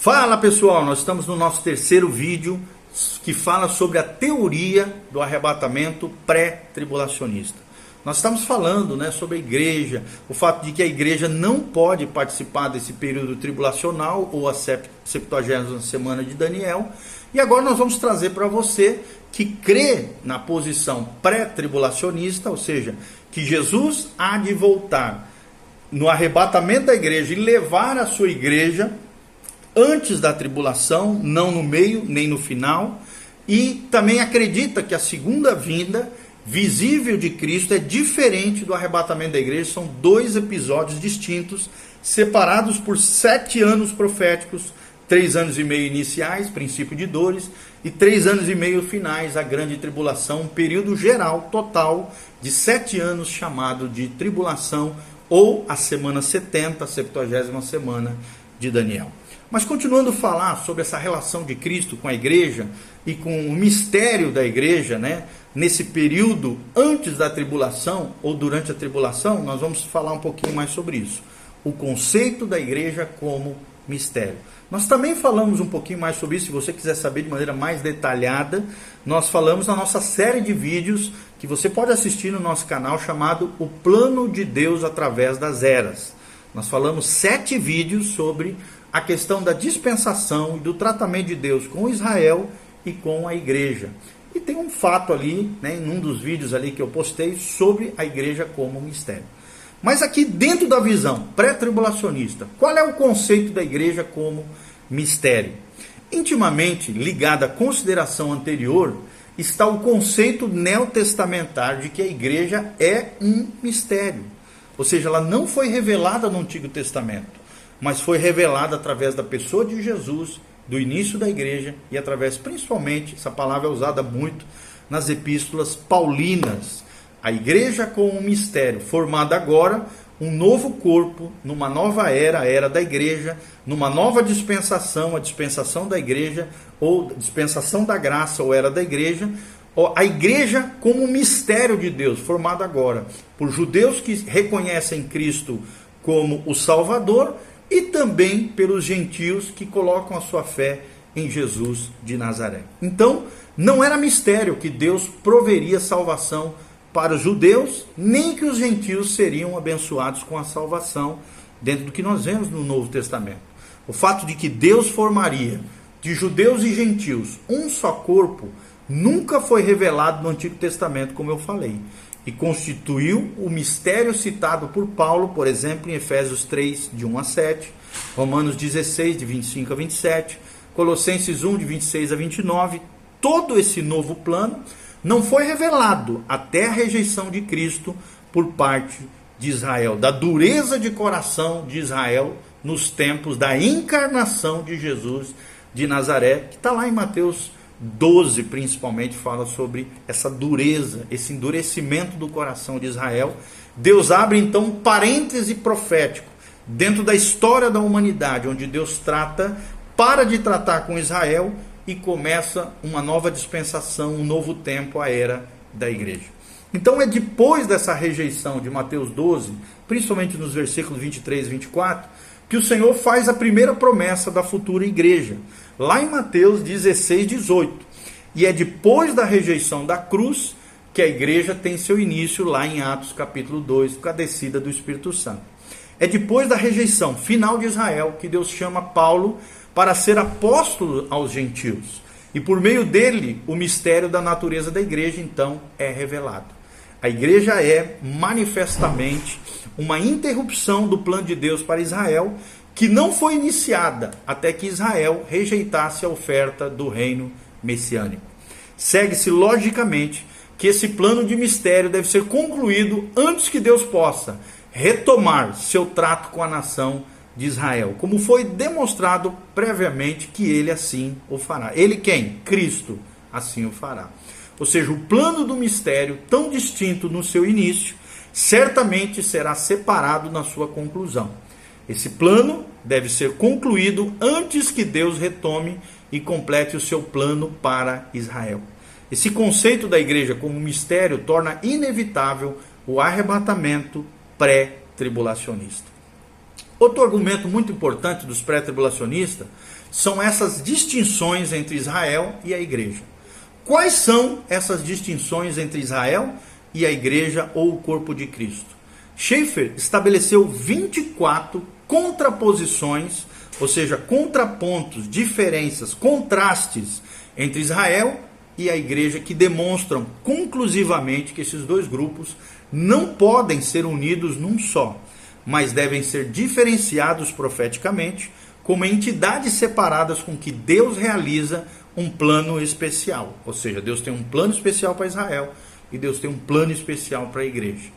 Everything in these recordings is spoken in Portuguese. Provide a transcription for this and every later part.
Fala pessoal, nós estamos no nosso terceiro vídeo que fala sobre a teoria do arrebatamento pré-tribulacionista. Nós estamos falando né, sobre a igreja, o fato de que a igreja não pode participar desse período tribulacional ou a 70 semana de Daniel. E agora nós vamos trazer para você que crê na posição pré-tribulacionista, ou seja, que Jesus há de voltar no arrebatamento da igreja e levar a sua igreja antes da tribulação, não no meio nem no final, e também acredita que a segunda vinda visível de Cristo é diferente do arrebatamento da igreja, são dois episódios distintos, separados por sete anos proféticos, três anos e meio iniciais, princípio de dores, e três anos e meio finais, a grande tribulação, um período geral, total, de sete anos, chamado de tribulação, ou a semana 70, a 70 semana de Daniel. Mas continuando a falar sobre essa relação de Cristo com a igreja e com o mistério da igreja, né? Nesse período antes da tribulação ou durante a tribulação, nós vamos falar um pouquinho mais sobre isso. O conceito da igreja como mistério. Nós também falamos um pouquinho mais sobre isso, se você quiser saber de maneira mais detalhada, nós falamos na nossa série de vídeos que você pode assistir no nosso canal chamado O Plano de Deus através das Eras. Nós falamos sete vídeos sobre a questão da dispensação e do tratamento de Deus com Israel e com a igreja. E tem um fato ali, né, em um dos vídeos ali que eu postei, sobre a igreja como mistério. Mas aqui dentro da visão pré-tribulacionista, qual é o conceito da igreja como mistério? Intimamente ligado à consideração anterior está o conceito neotestamentário de que a igreja é um mistério. Ou seja, ela não foi revelada no Antigo Testamento, mas foi revelada através da pessoa de Jesus, do início da igreja e através principalmente, essa palavra é usada muito nas epístolas paulinas. A igreja com um mistério, formado agora um novo corpo, numa nova era, a era da igreja, numa nova dispensação, a dispensação da igreja, ou dispensação da graça, ou era da igreja, a igreja como um mistério de Deus, formado agora por judeus que reconhecem Cristo como o Salvador e também pelos gentios que colocam a sua fé em Jesus de Nazaré. Então, não era mistério que Deus proveria salvação para os judeus, nem que os gentios seriam abençoados com a salvação, dentro do que nós vemos no Novo Testamento. O fato de que Deus formaria de judeus e gentios um só corpo nunca foi revelado no Antigo Testamento, como eu falei, e constituiu o mistério citado por Paulo, por exemplo, em Efésios 3, de 1 a 7, Romanos 16, de 25 a 27, Colossenses 1, de 26 a 29. Todo esse novo plano não foi revelado até a rejeição de Cristo por parte de Israel, da dureza de coração de Israel nos tempos da encarnação de Jesus de Nazaré, que está lá em Mateus 12, principalmente, fala sobre essa dureza, esse endurecimento do coração de Israel. Deus abre então um parêntese profético dentro da história da humanidade, onde Deus trata, para de tratar com Israel e começa uma nova dispensação, um novo tempo, a era da igreja. Então é depois dessa rejeição de Mateus 12, principalmente nos versículos 23 e 24, que o Senhor faz a primeira promessa da futura igreja, lá em Mateus 16, 18. E é depois da rejeição da cruz que a igreja tem seu início lá em Atos capítulo 2, com a descida do Espírito Santo. É depois da rejeição final de Israel que Deus chama Paulo para ser apóstolo aos gentios. E por meio dele, o mistério da natureza da igreja então é revelado. A igreja é manifestamente uma interrupção do plano de Deus para Israel, que não foi iniciada até que Israel rejeitasse a oferta do reino messiânico. Segue-se logicamente que esse plano de mistério deve ser concluído antes que Deus possa retomar seu trato com a nação de Israel, como foi demonstrado previamente que ele assim o fará. Ele quem? Cristo assim o fará. Ou seja, o plano do mistério, tão distinto no seu início, certamente será separado na sua conclusão. Esse plano deve ser concluído antes que Deus retome e complete o seu plano para Israel. Esse conceito da igreja como mistério torna inevitável o arrebatamento pré-tribulacionista. Outro argumento muito importante dos pré-tribulacionistas são essas distinções entre Israel e a igreja. Quais são essas distinções entre Israel e a igreja ou o corpo de Cristo? Schaeffer estabeleceu 24 contraposições, ou seja, contrapontos, diferenças, contrastes entre Israel e a igreja que demonstram conclusivamente que esses dois grupos não podem ser unidos num só, mas devem ser diferenciados profeticamente como entidades separadas com que Deus realiza um plano especial. Ou seja, Deus tem um plano especial para Israel e Deus tem um plano especial para a igreja.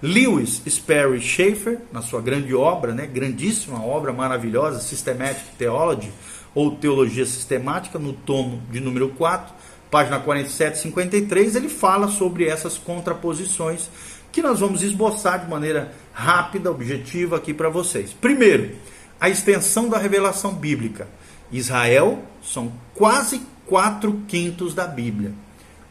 Lewis Sperry Schaeffer, na sua grande obra, né, grandíssima obra maravilhosa, Systematic Theology, ou Teologia Sistemática, no tomo de número 4, página 47 e 53, ele fala sobre essas contraposições que nós vamos esboçar de maneira rápida, objetiva aqui para vocês. Primeiro, a extensão da revelação bíblica. Israel são quase quatro quintos da Bíblia.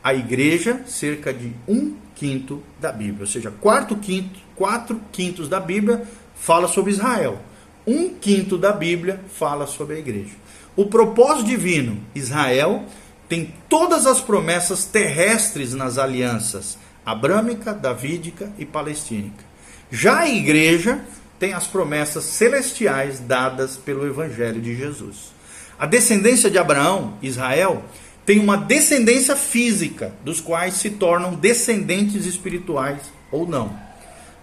A igreja, cerca de um quinto da Bíblia. Ou seja, quarto quinto, quatro quintos da Bíblia fala sobre Israel. Um quinto da Bíblia fala sobre a igreja. O propósito divino, Israel tem todas as promessas terrestres nas alianças abrâmica, davídica e palestínica. Já a igreja tem as promessas celestiais dadas pelo evangelho de Jesus. A descendência de Abraão, Israel, tem uma descendência física, dos quais se tornam descendentes espirituais ou não.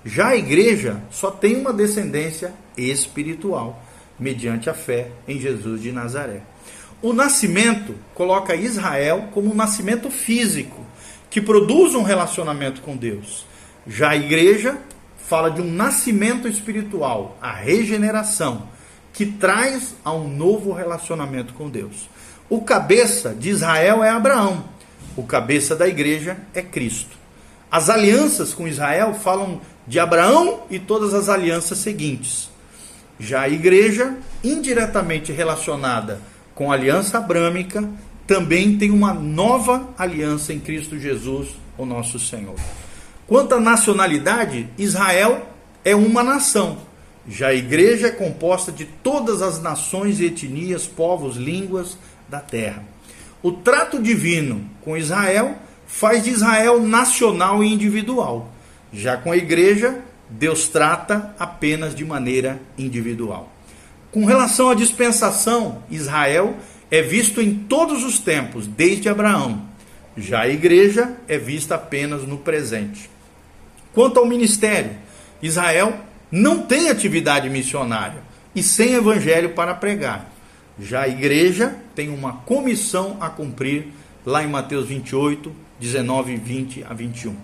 Já a igreja só tem uma descendência espiritual, mediante a fé em Jesus de Nazaré. O nascimento coloca Israel como um nascimento físico, que produz um relacionamento com Deus. Já a igreja fala de um nascimento espiritual, a regeneração, que traz a um novo relacionamento com Deus. O cabeça de Israel é Abraão, o cabeça da igreja é Cristo. As alianças com Israel falam de Abraão e todas as alianças seguintes. Já a igreja, indiretamente relacionada com a aliança abrâmica, também tem uma nova aliança em Cristo Jesus, o nosso Senhor. Quanto à nacionalidade, Israel é uma nação. Já a igreja é composta de todas as nações etnias, povos, línguas da terra. O trato divino com Israel faz de Israel nacional e individual. Já com a igreja, Deus trata apenas de maneira individual. Com relação à dispensação, Israel é visto em todos os tempos, desde Abraão. Já a igreja é vista apenas no presente. Quanto ao ministério, Israel não tem atividade missionária e sem evangelho para pregar. Já a igreja tem uma comissão a cumprir lá em Mateus 28, 19, 20 a 21.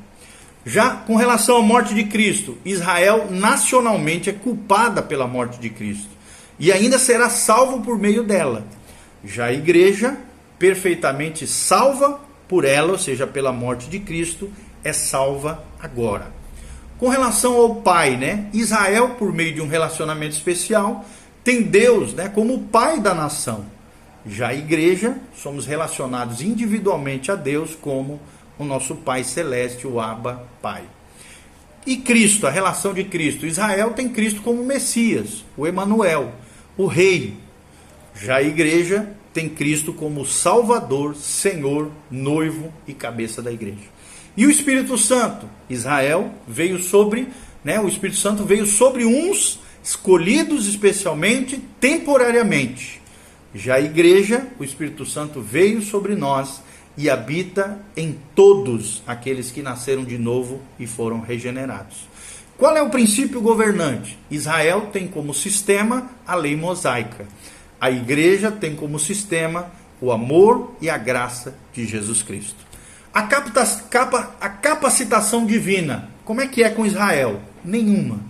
Já com relação à morte de Cristo, Israel nacionalmente é culpada pela morte de Cristo e ainda será salvo por meio dela. Já a igreja, perfeitamente salva por ela, ou seja, pela morte de Cristo, é salva agora. Com relação ao pai, né? Israel, por meio de um relacionamento especial, tem Deus né, como o pai da nação. Já a igreja, somos relacionados individualmente a Deus como o nosso Pai Celeste, o Abba Pai. E Cristo, a relação de Cristo. Israel tem Cristo como Messias, o Emanuel, o Rei. Já a igreja tem Cristo como Salvador, Senhor, noivo e cabeça da igreja. E o Espírito Santo, Israel veio sobre, né, o Espírito Santo veio sobre uns escolhidos especialmente temporariamente. Já a igreja, o Espírito Santo veio sobre nós e habita em todos aqueles que nasceram de novo e foram regenerados. Qual é o princípio governante? Israel tem como sistema a lei mosaica. A igreja tem como sistema o amor e a graça de Jesus Cristo. A, capta, capa, a capacitação divina, como é que é com Israel? Nenhuma.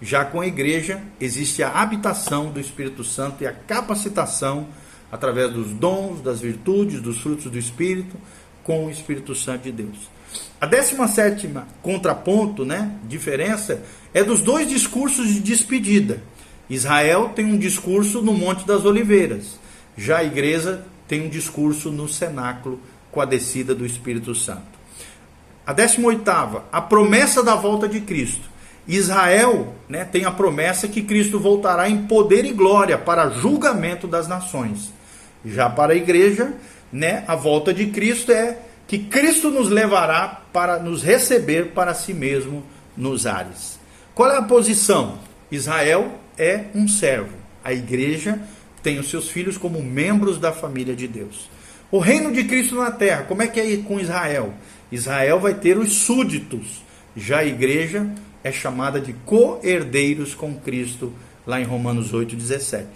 Já com a igreja, existe a habitação do Espírito Santo e a capacitação através dos dons, das virtudes, dos frutos do Espírito, com o Espírito Santo de Deus. A 17 contraponto, né, diferença, é dos dois discursos de despedida. Israel tem um discurso no Monte das Oliveiras, já a igreja tem um discurso no cenáculo com a descida do Espírito Santo. A 18, a promessa da volta de Cristo. Israel né, tem a promessa que Cristo voltará em poder e glória para julgamento das nações. Já para a igreja, né, a volta de Cristo é que Cristo nos levará para nos receber para si mesmo nos ares. Qual é a posição? Israel é um servo. A igreja tem os seus filhos como membros da família de Deus. O reino de Cristo na terra, como é que é com Israel? Israel vai ter os súditos. Já a igreja é chamada de co-herdeiros com Cristo, lá em Romanos 8,17.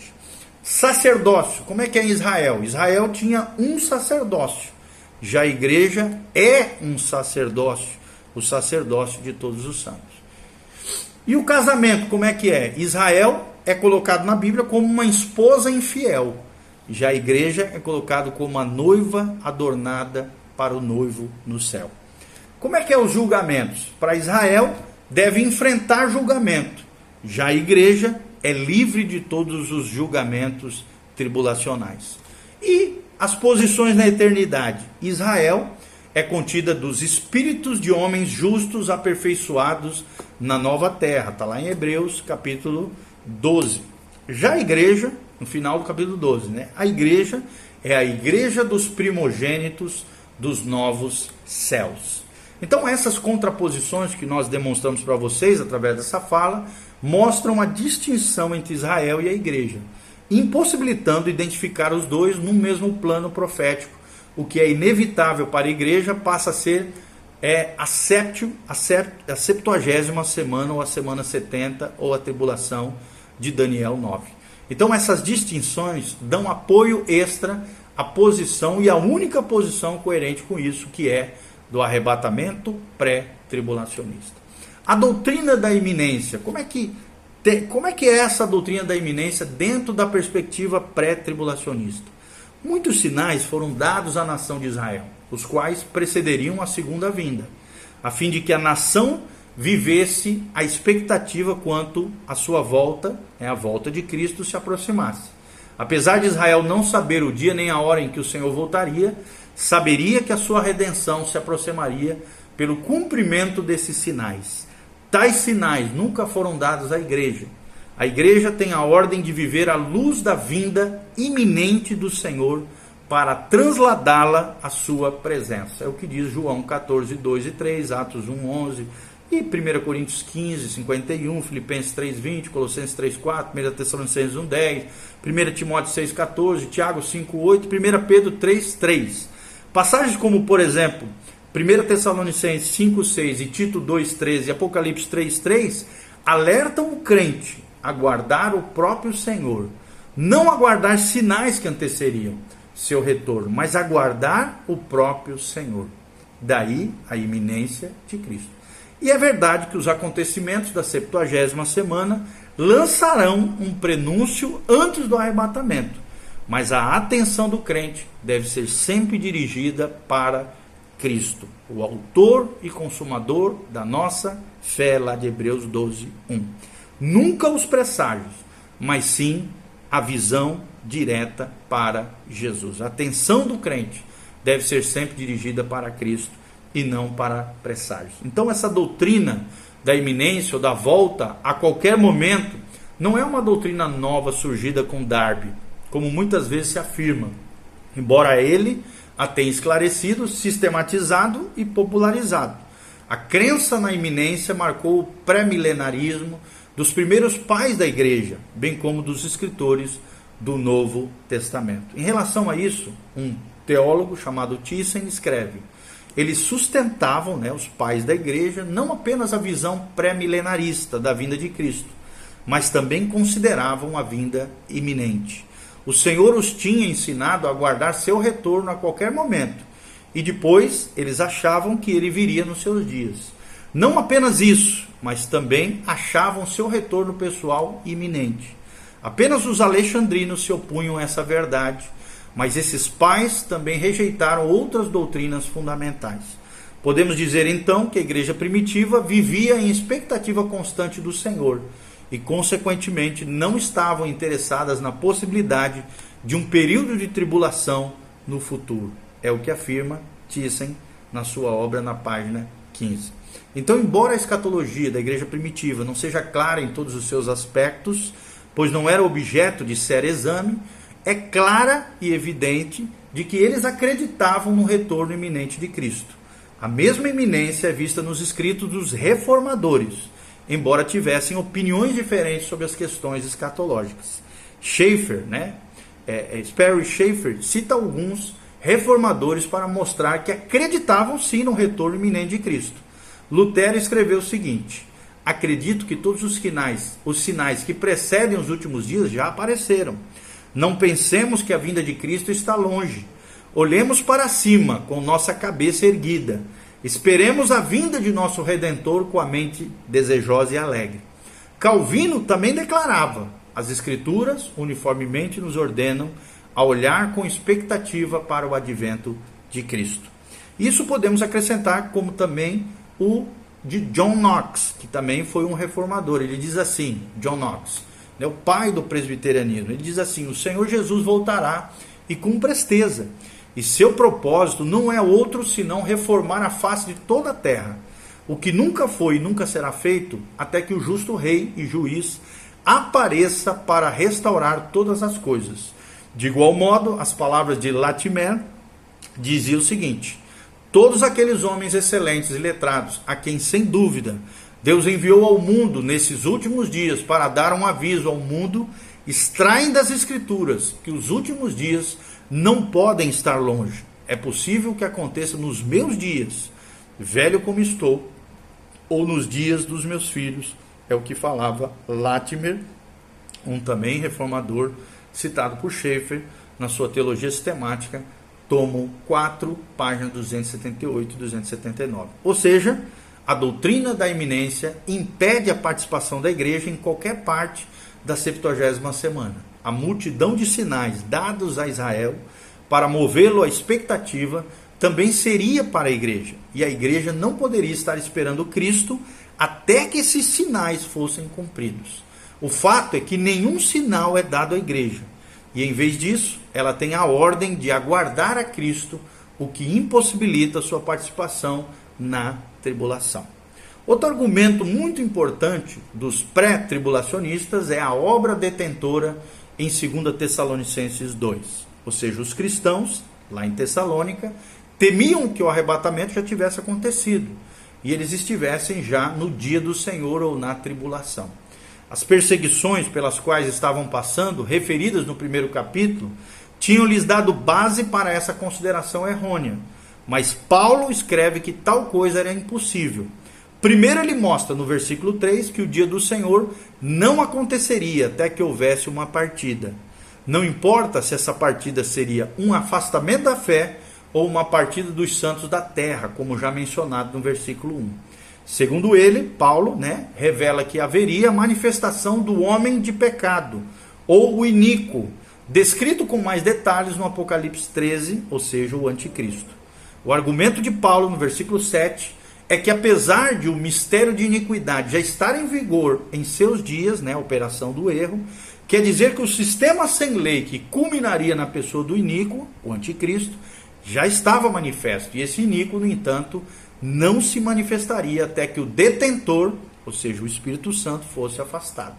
Sacerdócio, como é que é em Israel? Israel tinha um sacerdócio. Já a igreja é um sacerdócio, o sacerdócio de todos os santos. E o casamento, como é que é? Israel é colocado na Bíblia como uma esposa infiel. Já a igreja é colocado como a noiva adornada para o noivo no céu. Como é que é os julgamentos? Para Israel, deve enfrentar julgamento. Já a igreja é livre de todos os julgamentos tribulacionais. E as posições na eternidade. Israel é contida dos espíritos de homens justos aperfeiçoados na nova terra. Está lá em Hebreus capítulo 12. Já a igreja, no final do capítulo 12, né? A igreja é a igreja dos primogênitos dos novos céus. Então, essas contraposições que nós demonstramos para vocês através dessa fala mostram a distinção entre Israel e a igreja, impossibilitando identificar os dois no mesmo plano profético. O que é inevitável para a igreja passa a ser é a, séptimo, a, a septuagésima semana, ou a semana 70, ou a tribulação de Daniel 9. Então, essas distinções dão apoio extra à posição e à única posição coerente com isso, que é do arrebatamento pré-tribulacionista. A doutrina da iminência, como é que como é que é essa doutrina da iminência dentro da perspectiva pré-tribulacionista? Muitos sinais foram dados à nação de Israel, os quais precederiam a segunda vinda, a fim de que a nação vivesse a expectativa quanto à sua volta, é a volta de Cristo se aproximasse. Apesar de Israel não saber o dia nem a hora em que o Senhor voltaria, saberia que a sua redenção se aproximaria pelo cumprimento desses sinais. Tais sinais nunca foram dados à igreja. A igreja tem a ordem de viver à luz da vinda iminente do Senhor para transladá-la à sua presença. É o que diz João 14, 2 e 3, Atos 1, 11, e 1 Coríntios 15, 51, Filipenses 3, 20, Colossenses 3, 4, 1 Tessalonicenses 1, 10, 1 Timóteo 6, 14, Tiago 5, 8, 1 Pedro 3, 3. Passagens como, por exemplo, 1 Tessalonicenses 5, 6 e Tito 2, 13 e Apocalipse 3, 3 alertam o crente a guardar o próprio Senhor, não aguardar sinais que anteceriam seu retorno, mas aguardar o próprio Senhor. Daí a iminência de Cristo. E é verdade que os acontecimentos da 70 semana lançarão um prenúncio antes do arrebatamento. Mas a atenção do crente deve ser sempre dirigida para Cristo, o autor e consumador da nossa fé, lá de Hebreus 12, 1. Nunca os presságios, mas sim a visão direta para Jesus. A atenção do crente deve ser sempre dirigida para Cristo e não para presságios. Então, essa doutrina da iminência ou da volta a qualquer momento não é uma doutrina nova surgida com Darby como muitas vezes se afirma, embora ele a tenha esclarecido, sistematizado e popularizado. A crença na iminência marcou o pré-milenarismo dos primeiros pais da igreja, bem como dos escritores do Novo Testamento. Em relação a isso, um teólogo chamado Thyssen escreve: eles sustentavam, né, os pais da igreja, não apenas a visão pré-milenarista da vinda de Cristo, mas também consideravam a vinda iminente. O Senhor os tinha ensinado a aguardar seu retorno a qualquer momento. E depois eles achavam que ele viria nos seus dias. Não apenas isso, mas também achavam seu retorno pessoal iminente. Apenas os alexandrinos se opunham a essa verdade, mas esses pais também rejeitaram outras doutrinas fundamentais. Podemos dizer então que a igreja primitiva vivia em expectativa constante do Senhor e, consequentemente, não estavam interessadas na possibilidade de um período de tribulação no futuro. É o que afirma Thyssen na sua obra na página 15. Então, embora a escatologia da igreja primitiva não seja clara em todos os seus aspectos, pois não era objeto de sério exame, é clara e evidente de que eles acreditavam no retorno iminente de Cristo. A mesma iminência é vista nos escritos dos reformadores, embora tivessem opiniões diferentes sobre as questões escatológicas. Schaeffer, né? É, é, Sperry Schaeffer cita alguns reformadores para mostrar que acreditavam sim no retorno iminente de Cristo. Lutero escreveu o seguinte: Acredito que todos os sinais, os sinais que precedem os últimos dias já apareceram. Não pensemos que a vinda de Cristo está longe. Olhemos para cima com nossa cabeça erguida. Esperemos a vinda de nosso redentor com a mente desejosa e alegre. Calvino também declarava: as escrituras uniformemente nos ordenam a olhar com expectativa para o advento de Cristo. Isso podemos acrescentar como também o de John Knox, que também foi um reformador. Ele diz assim, John Knox, né, o pai do presbiterianismo, ele diz assim: "O Senhor Jesus voltará e com presteza, e seu propósito não é outro senão reformar a face de toda a terra, o que nunca foi e nunca será feito, até que o justo rei e juiz apareça para restaurar todas as coisas." De igual modo, as palavras de Latimer diziam o seguinte: todos aqueles homens excelentes e letrados, a quem, sem dúvida, Deus enviou ao mundo nesses últimos dias para dar um aviso ao mundo, extraem das Escrituras que os últimos dias não podem estar longe. É possível que aconteça nos meus dias, velho como estou, ou nos dias dos meus filhos. É o que falava Latimer, um também reformador, citado por Schaeffer na sua teologia sistemática tomo 4, página 278 e 279. Ou seja, a doutrina da iminência impede a participação da igreja em qualquer parte da 70 semana. A multidão de sinais dados a Israel para movê-lo à expectativa também seria para a igreja, e a igreja não poderia estar esperando Cristo até que esses sinais fossem cumpridos. O fato é que nenhum sinal é dado à igreja. E em vez disso, ela tem a ordem de aguardar a Cristo, o que impossibilita sua participação na tribulação. Outro argumento muito importante dos pré-tribulacionistas é a obra detentora em 2 Tessalonicenses 2. Ou seja, os cristãos, lá em Tessalônica, temiam que o arrebatamento já tivesse acontecido e eles estivessem já no dia do Senhor ou na tribulação. As perseguições pelas quais estavam passando, referidas no primeiro capítulo, tinham lhes dado base para essa consideração errônea. Mas Paulo escreve que tal coisa era impossível. Primeiro, ele mostra no versículo 3 que o dia do Senhor não aconteceria até que houvesse uma partida. Não importa se essa partida seria um afastamento da fé ou uma partida dos santos da terra, como já mencionado no versículo 1. Segundo ele, Paulo, né, revela que haveria a manifestação do homem de pecado, ou o iníquo, descrito com mais detalhes no Apocalipse 13, ou seja, o anticristo. O argumento de Paulo no versículo 7 é que apesar de o mistério de iniquidade já estar em vigor em seus dias, né, a operação do erro, quer dizer que o sistema sem lei que culminaria na pessoa do iníquo, o anticristo, já estava manifesto. E esse iníquo, no entanto, não se manifestaria até que o detentor, ou seja, o Espírito Santo, fosse afastado.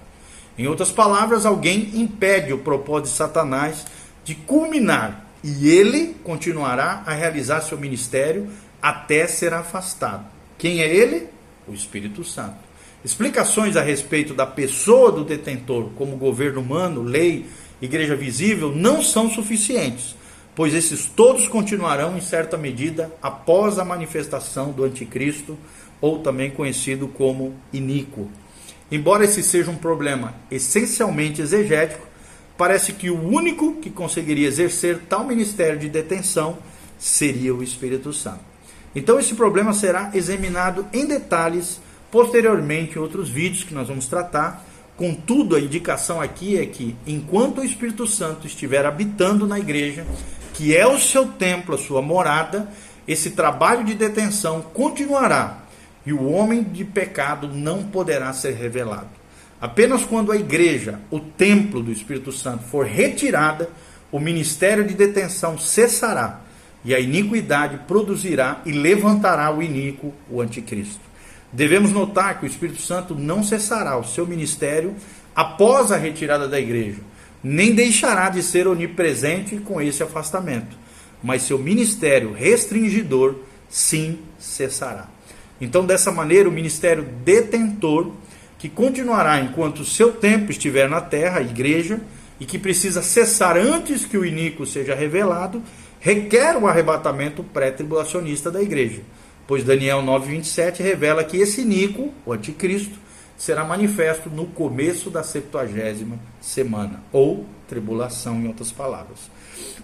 Em outras palavras, alguém impede o propósito de Satanás de culminar e ele continuará a realizar seu ministério até ser afastado. Quem é ele? O Espírito Santo. Explicações a respeito da pessoa do detentor, como governo humano, lei, igreja visível, não são suficientes pois esses todos continuarão em certa medida após a manifestação do anticristo, ou também conhecido como iníquo. Embora esse seja um problema essencialmente exegético, parece que o único que conseguiria exercer tal ministério de detenção seria o Espírito Santo. Então esse problema será examinado em detalhes posteriormente em outros vídeos que nós vamos tratar. Contudo, a indicação aqui é que enquanto o Espírito Santo estiver habitando na igreja, que é o seu templo, a sua morada, esse trabalho de detenção continuará e o homem de pecado não poderá ser revelado. Apenas quando a igreja, o templo do Espírito Santo, for retirada, o ministério de detenção cessará e a iniquidade produzirá e levantará o iníquo, o anticristo. Devemos notar que o Espírito Santo não cessará o seu ministério após a retirada da igreja, nem deixará de ser onipresente com esse afastamento, mas seu ministério restringidor sim cessará. Então, dessa maneira, o ministério detentor, que continuará enquanto seu tempo estiver na terra, a igreja, e que precisa cessar antes que o iníquo seja revelado, requer o arrebatamento pré-tribulacionista da igreja. Pois Daniel 9,27 revela que esse iníquo, o anticristo, será manifesto no começo da septuagésima semana, ou tribulação, em outras palavras.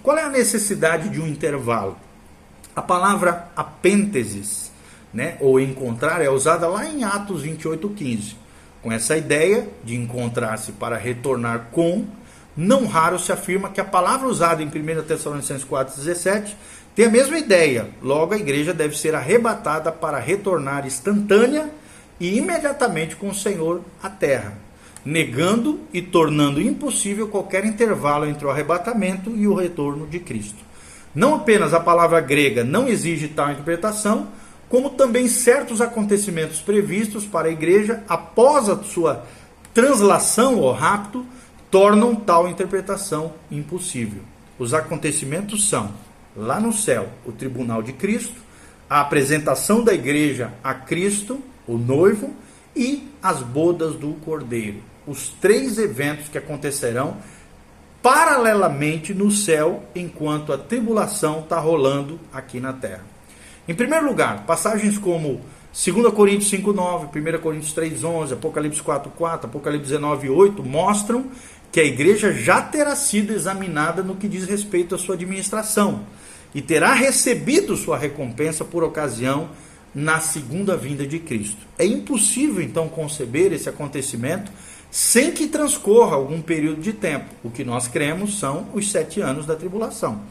Qual é a necessidade de um intervalo? A palavra apênteses, né, ou encontrar, é usada lá em Atos 28,15. Com essa ideia de encontrar-se para retornar com, não raro se afirma que a palavra usada em 1 Tessalonicenses 4,17 tem a mesma ideia. Logo, a igreja deve ser arrebatada para retornar instantânea e imediatamente com o Senhor à terra, negando e tornando impossível qualquer intervalo entre o arrebatamento e o retorno de Cristo. Não apenas a palavra grega não exige tal interpretação, como também certos acontecimentos previstos para a igreja após a sua translação ou rapto tornam tal interpretação impossível. Os acontecimentos são, lá no céu, o tribunal de Cristo, a apresentação da igreja a Cristo, o noivo, e as bodas do Cordeiro. Os três eventos que acontecerão paralelamente no céu, enquanto a tribulação está rolando aqui na terra. Em primeiro lugar, passagens como 2 Coríntios 5,9, 1 Coríntios 3,11, Apocalipse 4,4, Apocalipse 19,8 mostram que a igreja já terá sido examinada no que diz respeito à sua administração e terá recebido sua recompensa por ocasião na segunda vinda de Cristo. É impossível então conceber esse acontecimento sem que transcorra algum período de tempo. O que nós cremos são os sete anos da tribulação.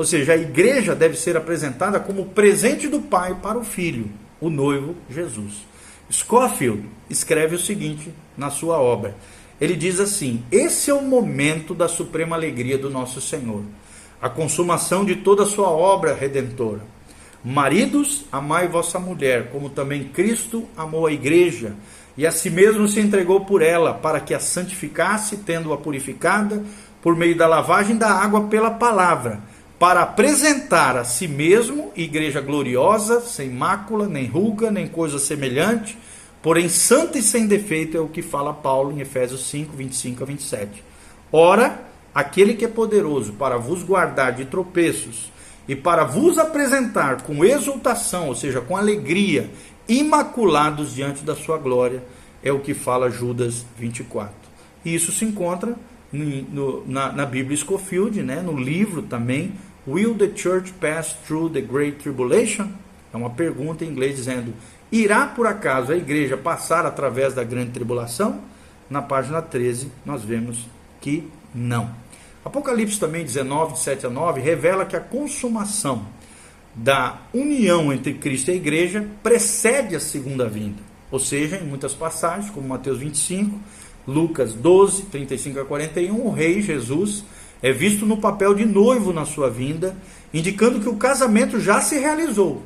Ou seja, a igreja deve ser apresentada como presente do Pai para o Filho, o noivo Jesus. Scofield escreve o seguinte na sua obra: ele diz assim: Esse é o momento da suprema alegria do nosso Senhor, a consumação de toda a sua obra redentora. Maridos, amai vossa mulher, como também Cristo amou a igreja e a si mesmo se entregou por ela, para que a santificasse, tendo-a purificada por meio da lavagem da água pela palavra, para apresentar a si mesmo igreja gloriosa, sem mácula, nem ruga, nem coisa semelhante Porém, santo e sem defeito é o que fala Paulo em Efésios 5, 25 a 27. Ora, aquele que é poderoso para vos guardar de tropeços e para vos apresentar com exultação, ou seja, com alegria, imaculados diante da sua glória, é o que fala Judas 24. E isso se encontra no, na, na, Bíblia Scofield, né, no livro também, Will the Church Pass Through the Great Tribulation? É uma pergunta em inglês dizendo: Irá por acaso a igreja passar através da grande tribulação? Na página 13, nós vemos que não. Apocalipse também 19, de 7 a 9, revela que a consumação da união entre Cristo e a igreja precede a segunda vinda. Ou seja, em muitas passagens, como Mateus 25, Lucas 12, 35 a 41, o rei Jesus é visto no papel de noivo na sua vinda, indicando que o casamento já se realizou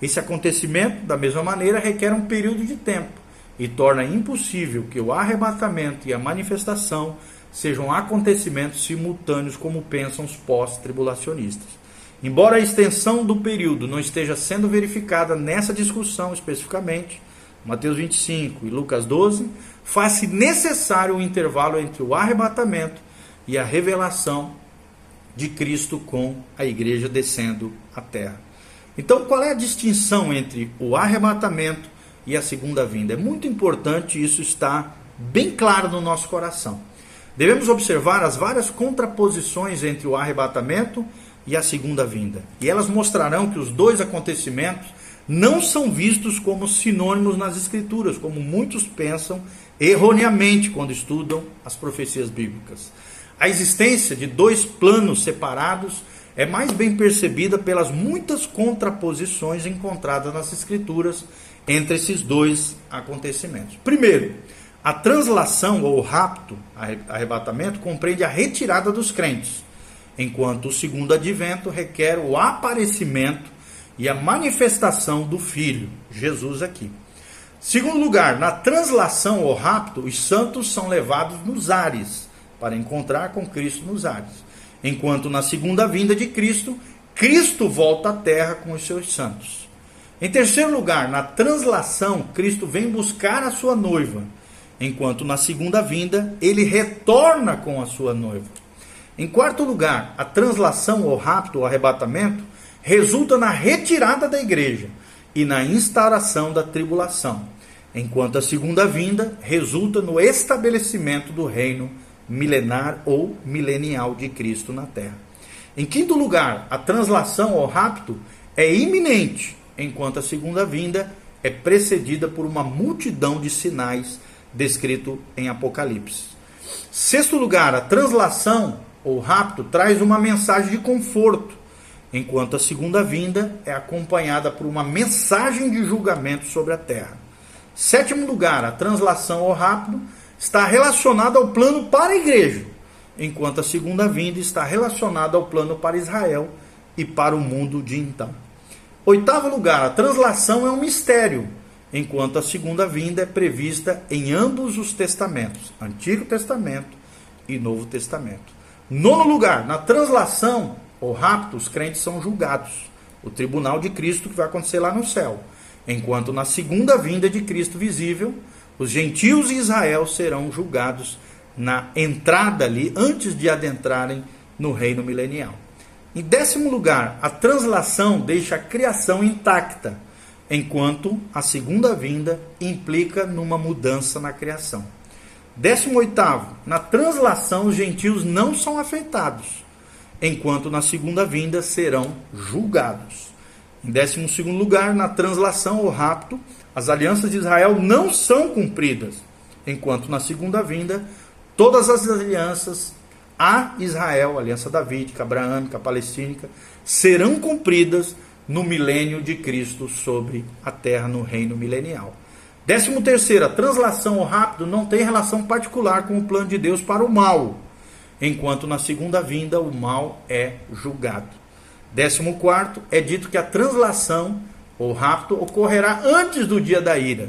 esse acontecimento, da mesma maneira, requer um período de tempo e torna impossível que o arrebatamento e a manifestação sejam acontecimentos simultâneos, como pensam os pós-tribulacionistas. Embora a extensão do período não esteja sendo verificada nessa discussão especificamente, Mateus 25 e Lucas 12, faz-se necessário um intervalo entre o arrebatamento e a revelação de Cristo com a igreja descendo à terra. Então, qual é a distinção entre o arrebatamento e a segunda vinda? É muito importante isso estar bem claro no nosso coração. Devemos observar as várias contraposições entre o arrebatamento e a segunda vinda. E elas mostrarão que os dois acontecimentos não são vistos como sinônimos nas Escrituras, como muitos pensam erroneamente quando estudam as profecias bíblicas. A existência de dois planos separados é mais bem percebida pelas muitas contraposições encontradas nas Escrituras entre esses dois acontecimentos. Primeiro, a translação ou rapto, arrebatamento, compreende a retirada dos crentes, enquanto o segundo advento requer o aparecimento e a manifestação do Filho, Jesus aqui. Segundo lugar, na translação ou rapto, os santos são levados nos ares para encontrar com Cristo nos ares. Enquanto na segunda vinda de Cristo, Cristo volta à terra com os seus santos. Em terceiro lugar, na translação, Cristo vem buscar a sua noiva, enquanto na segunda vinda ele retorna com a sua noiva. Em quarto lugar, a translação ou rapto ou arrebatamento resulta na retirada da igreja e na instauração da tribulação, enquanto a segunda vinda resulta no estabelecimento do reino milenar ou milenial de Cristo na terra. Em quinto lugar, a translação ou rapto é iminente, enquanto a segunda vinda é precedida por uma multidão de sinais descrito em Apocalipse. Sexto lugar, a translação ou rapto traz uma mensagem de conforto, enquanto a segunda vinda é acompanhada por uma mensagem de julgamento sobre a terra. Sétimo lugar, a translação ou rapto está relacionada ao plano para a igreja, enquanto a segunda vinda está relacionada ao plano para Israel e para o mundo de então. Oitavo lugar, a translação é um mistério, enquanto a segunda vinda é prevista em ambos os testamentos, Antigo Testamento e Novo Testamento. Nono lugar, na translação ou rapto, os crentes são julgados. O tribunal de Cristo que vai acontecer lá no céu. Enquanto na segunda vinda de Cristo visível, os gentios e Israel serão julgados na entrada ali, antes de adentrarem no reino milenial. Em décimo lugar, a translação deixa a criação intacta, enquanto a segunda vinda implica numa mudança na criação. Décimo oitavo, na translação os gentios não são afetados, enquanto na segunda vinda serão julgados. Em décimo segundo lugar, na translação ou rapto, as alianças de Israel não são cumpridas, enquanto na segunda vinda todas as alianças a Israel, aliança davídica, abraâmica, palestínica, serão cumpridas no milênio de Cristo sobre a terra no reino milenial. Décimo terceiro, a translação ou rápido não tem relação particular com o plano de Deus para o mal, enquanto na segunda vinda o mal é julgado. Décimo quarto, é dito que a translação ou rapto ocorrerá antes do dia da ira,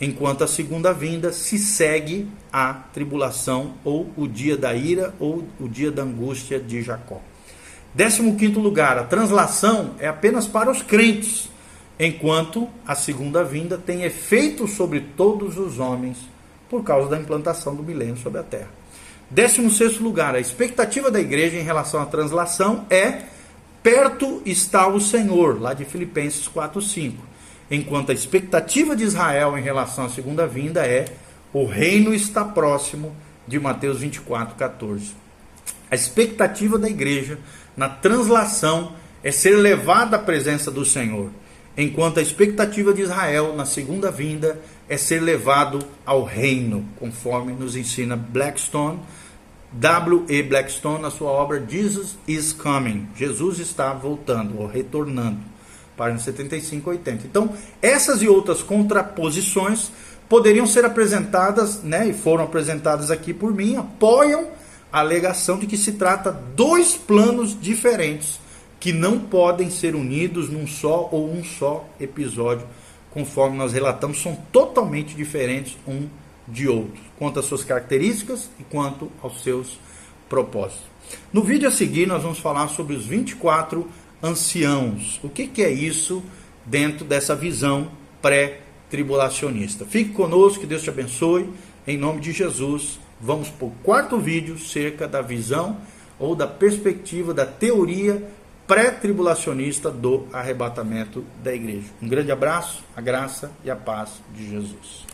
enquanto a segunda vinda se segue a tribulação ou o dia da ira ou o dia da angústia de Jacó. Décimo quinto lugar, a translação é apenas para os crentes enquanto a segunda vinda tem efeito sobre todos os homens por causa da implantação do milênio sobre a terra. Décimo sexto lugar, a expectativa da igreja em relação à translação é perto está o Senhor, lá de Filipenses 4:5. Enquanto a expectativa de Israel em relação à segunda vinda é o reino está próximo, de Mateus 24:14. A expectativa da igreja na translação é ser levada à presença do Senhor enquanto a expectativa de Israel na segunda vinda é ser levado ao reino, conforme nos ensina Blackstone, W. E. Blackstone, na sua obra Jesus is Coming. Jesus está voltando ou retornando. Página 75 e 80. Então, essas e outras contraposições poderiam ser apresentadas, né, e foram apresentadas aqui por mim, apoiam a alegação de que se trata dois planos diferentes que não podem ser unidos num só ou um só episódio, conforme nós relatamos, são totalmente diferentes um de outro, quanto às suas características e quanto aos seus propósitos. No vídeo a seguir, nós vamos falar sobre os 24 anciãos. O que, que é isso dentro dessa visão pré-tribulacionista? Fique conosco, que Deus te abençoe. Em nome de Jesus, vamos para o quarto vídeo cerca da visão ou da perspectiva da teoria pré-tribulacionista do arrebatamento da igreja. Um grande abraço, a graça e a paz de Jesus.